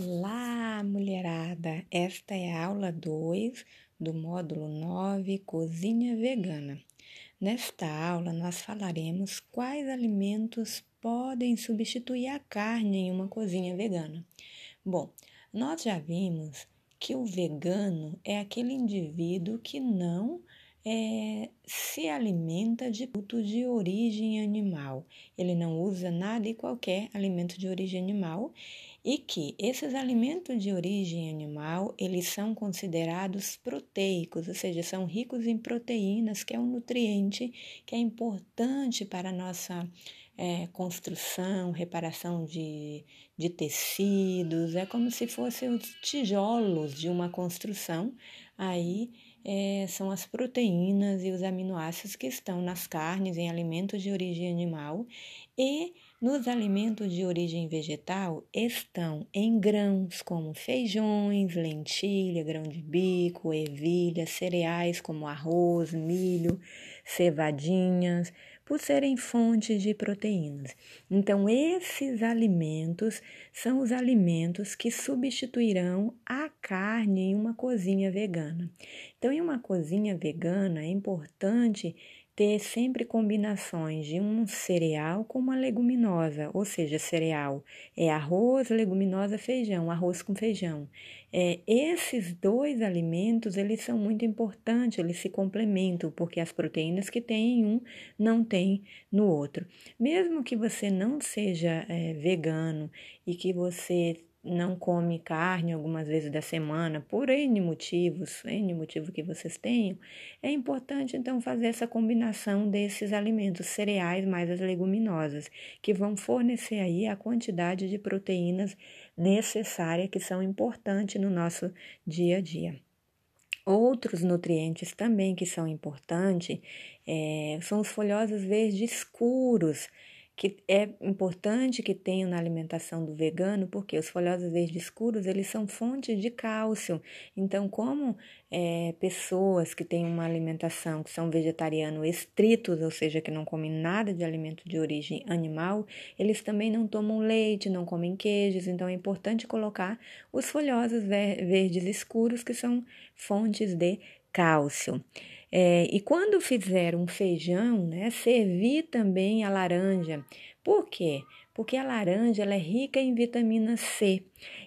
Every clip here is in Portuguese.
Olá, mulherada! Esta é a aula 2 do módulo 9 Cozinha Vegana. Nesta aula, nós falaremos quais alimentos podem substituir a carne em uma cozinha vegana. Bom, nós já vimos que o vegano é aquele indivíduo que não é, se alimenta de produtos de origem animal. Ele não usa nada e qualquer alimento de origem animal. E que esses alimentos de origem animal, eles são considerados proteicos, ou seja, são ricos em proteínas, que é um nutriente que é importante para a nossa é, construção, reparação de, de tecidos, é como se fossem os tijolos de uma construção. Aí é, são as proteínas e os aminoácidos que estão nas carnes, em alimentos de origem animal e nos alimentos de origem vegetal estão em grãos como feijões, lentilha, grão de bico, ervilha, cereais como arroz, milho, cevadinhas, por serem fontes de proteínas. Então, esses alimentos são os alimentos que substituirão a carne em uma cozinha vegana. Então, em uma cozinha vegana, é importante ter sempre combinações de um cereal com uma leguminosa, ou seja, cereal é arroz, leguminosa, feijão, arroz com feijão. É, esses dois alimentos, eles são muito importantes, eles se complementam, porque as proteínas que tem em um não tem no outro. Mesmo que você não seja é, vegano e que você não come carne algumas vezes da semana, por N motivos, N motivo que vocês tenham, é importante então fazer essa combinação desses alimentos cereais mais as leguminosas, que vão fornecer aí a quantidade de proteínas necessária que são importantes no nosso dia a dia. Outros nutrientes também que são importantes é, são os folhosos verdes escuros, que é importante que tenham na alimentação do vegano, porque os folhosos verdes escuros eles são fontes de cálcio. Então, como é, pessoas que têm uma alimentação que são vegetarianos estritos, ou seja, que não comem nada de alimento de origem animal, eles também não tomam leite, não comem queijos. Então, é importante colocar os folhosos verdes escuros, que são fontes de cálcio. É, e quando fizer um feijão, né, servir também a laranja. Por quê? Porque a laranja ela é rica em vitamina C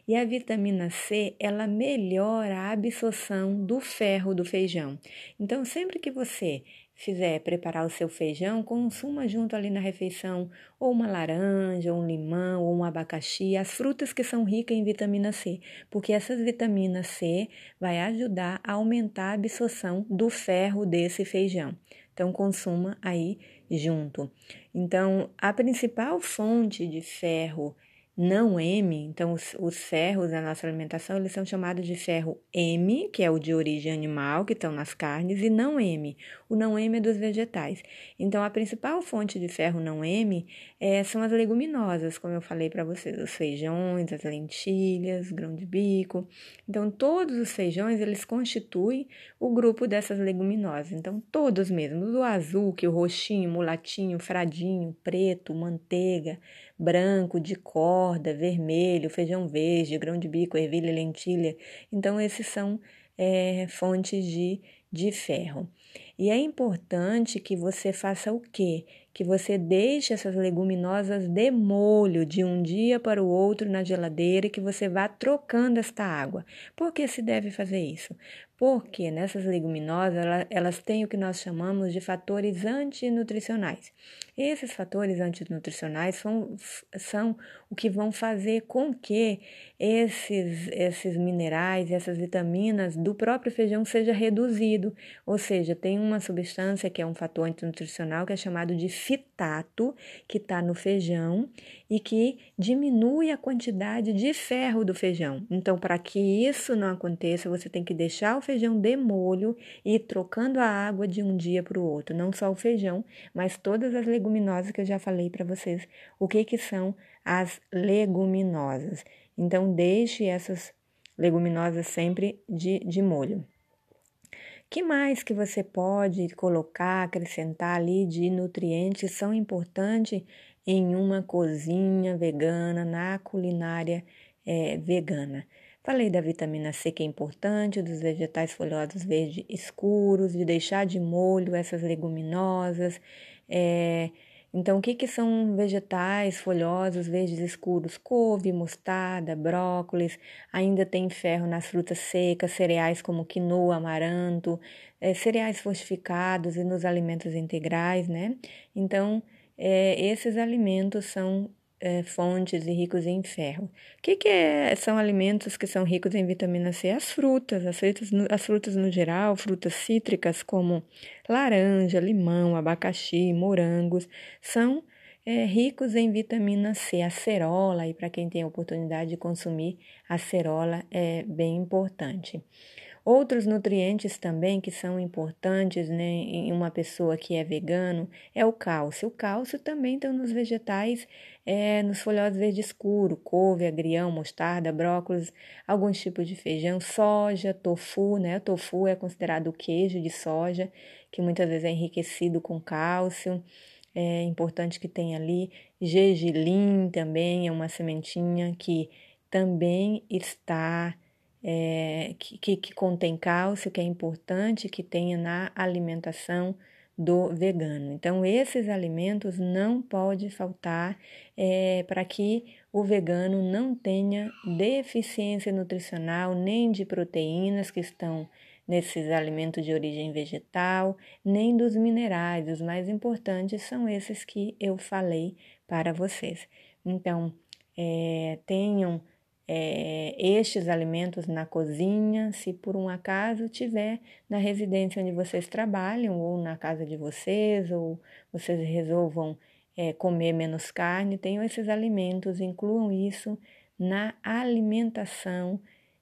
e a vitamina C ela melhora a absorção do ferro do feijão. Então, sempre que você fizer preparar o seu feijão, consuma junto ali na refeição ou uma laranja, um limão ou um abacaxi, as frutas que são ricas em vitamina C, porque essas vitaminas C vai ajudar a aumentar a absorção do ferro desse feijão. Então consuma aí junto. Então, a principal fonte de ferro não M, então os, os, ferros da nossa alimentação, eles são chamados de ferro M, que é o de origem animal, que estão nas carnes, e não M. O não M é dos vegetais. Então, a principal fonte de ferro não M é, são as leguminosas, como eu falei para vocês, os feijões, as lentilhas, grão de bico. Então, todos os feijões, eles constituem o grupo dessas leguminosas. Então, todos mesmo, o azul, que o roxinho, mulatinho, fradinho, preto, manteiga, branco, de corda, vermelho, feijão verde, grão de bico, ervilha, lentilha. Então, esses são é, fontes de, de ferro. E é importante que você faça o quê? Que você deixe essas leguminosas de molho de um dia para o outro na geladeira e que você vá trocando esta água. Por que se deve fazer isso? Porque nessas leguminosas elas têm o que nós chamamos de fatores antinutricionais. Esses fatores antinutricionais são, são o que vão fazer com que esses, esses minerais, essas vitaminas do próprio feijão seja reduzido, ou seja, tem uma substância que é um fator antinutricional que é chamado de fitato, que está no feijão e que diminui a quantidade de ferro do feijão. Então, para que isso não aconteça, você tem que deixar o feijão de molho e ir trocando a água de um dia para o outro, não só o feijão, mas todas as leguminosas que eu já falei para vocês. O que que são as leguminosas? Então, deixe essas leguminosas sempre de, de molho que mais que você pode colocar, acrescentar ali de nutrientes são importantes em uma cozinha vegana, na culinária é, vegana. Falei da vitamina C que é importante, dos vegetais folhosos verdes escuros, de deixar de molho essas leguminosas. É, então, o que, que são vegetais folhosos verdes escuros? Couve, mostarda, brócolis. Ainda tem ferro nas frutas secas, cereais como quinoa, amaranto, é, cereais fortificados e nos alimentos integrais, né? Então, é, esses alimentos são é, fontes e ricos em ferro. O que, que é, são alimentos que são ricos em vitamina C? As frutas, as frutas, no, as frutas no geral, frutas cítricas como laranja, limão, abacaxi, morangos, são é, ricos em vitamina C. A cerola, e para quem tem a oportunidade de consumir, a cerola é bem importante. Outros nutrientes também que são importantes né, em uma pessoa que é vegano é o cálcio. O cálcio também está nos vegetais, é, nos folhosos verde escuro, couve, agrião, mostarda, brócolis, alguns tipos de feijão, soja, tofu, né? O tofu é considerado o queijo de soja, que muitas vezes é enriquecido com cálcio. É importante que tenha ali gergelim também, é uma sementinha que também está é, que, que contém cálcio, que é importante que tenha na alimentação do vegano. Então, esses alimentos não pode faltar é, para que o vegano não tenha deficiência nutricional nem de proteínas que estão nesses alimentos de origem vegetal, nem dos minerais. Os mais importantes são esses que eu falei para vocês. Então, é, tenham é, estes alimentos na cozinha, se por um acaso tiver na residência onde vocês trabalham, ou na casa de vocês, ou vocês resolvam é, comer menos carne, tenham esses alimentos, incluam isso na alimentação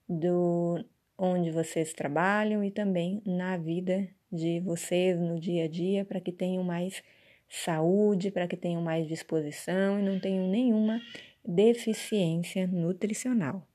do onde vocês trabalham e também na vida de vocês no dia a dia, para que tenham mais saúde, para que tenham mais disposição e não tenham nenhuma deficiência nutricional.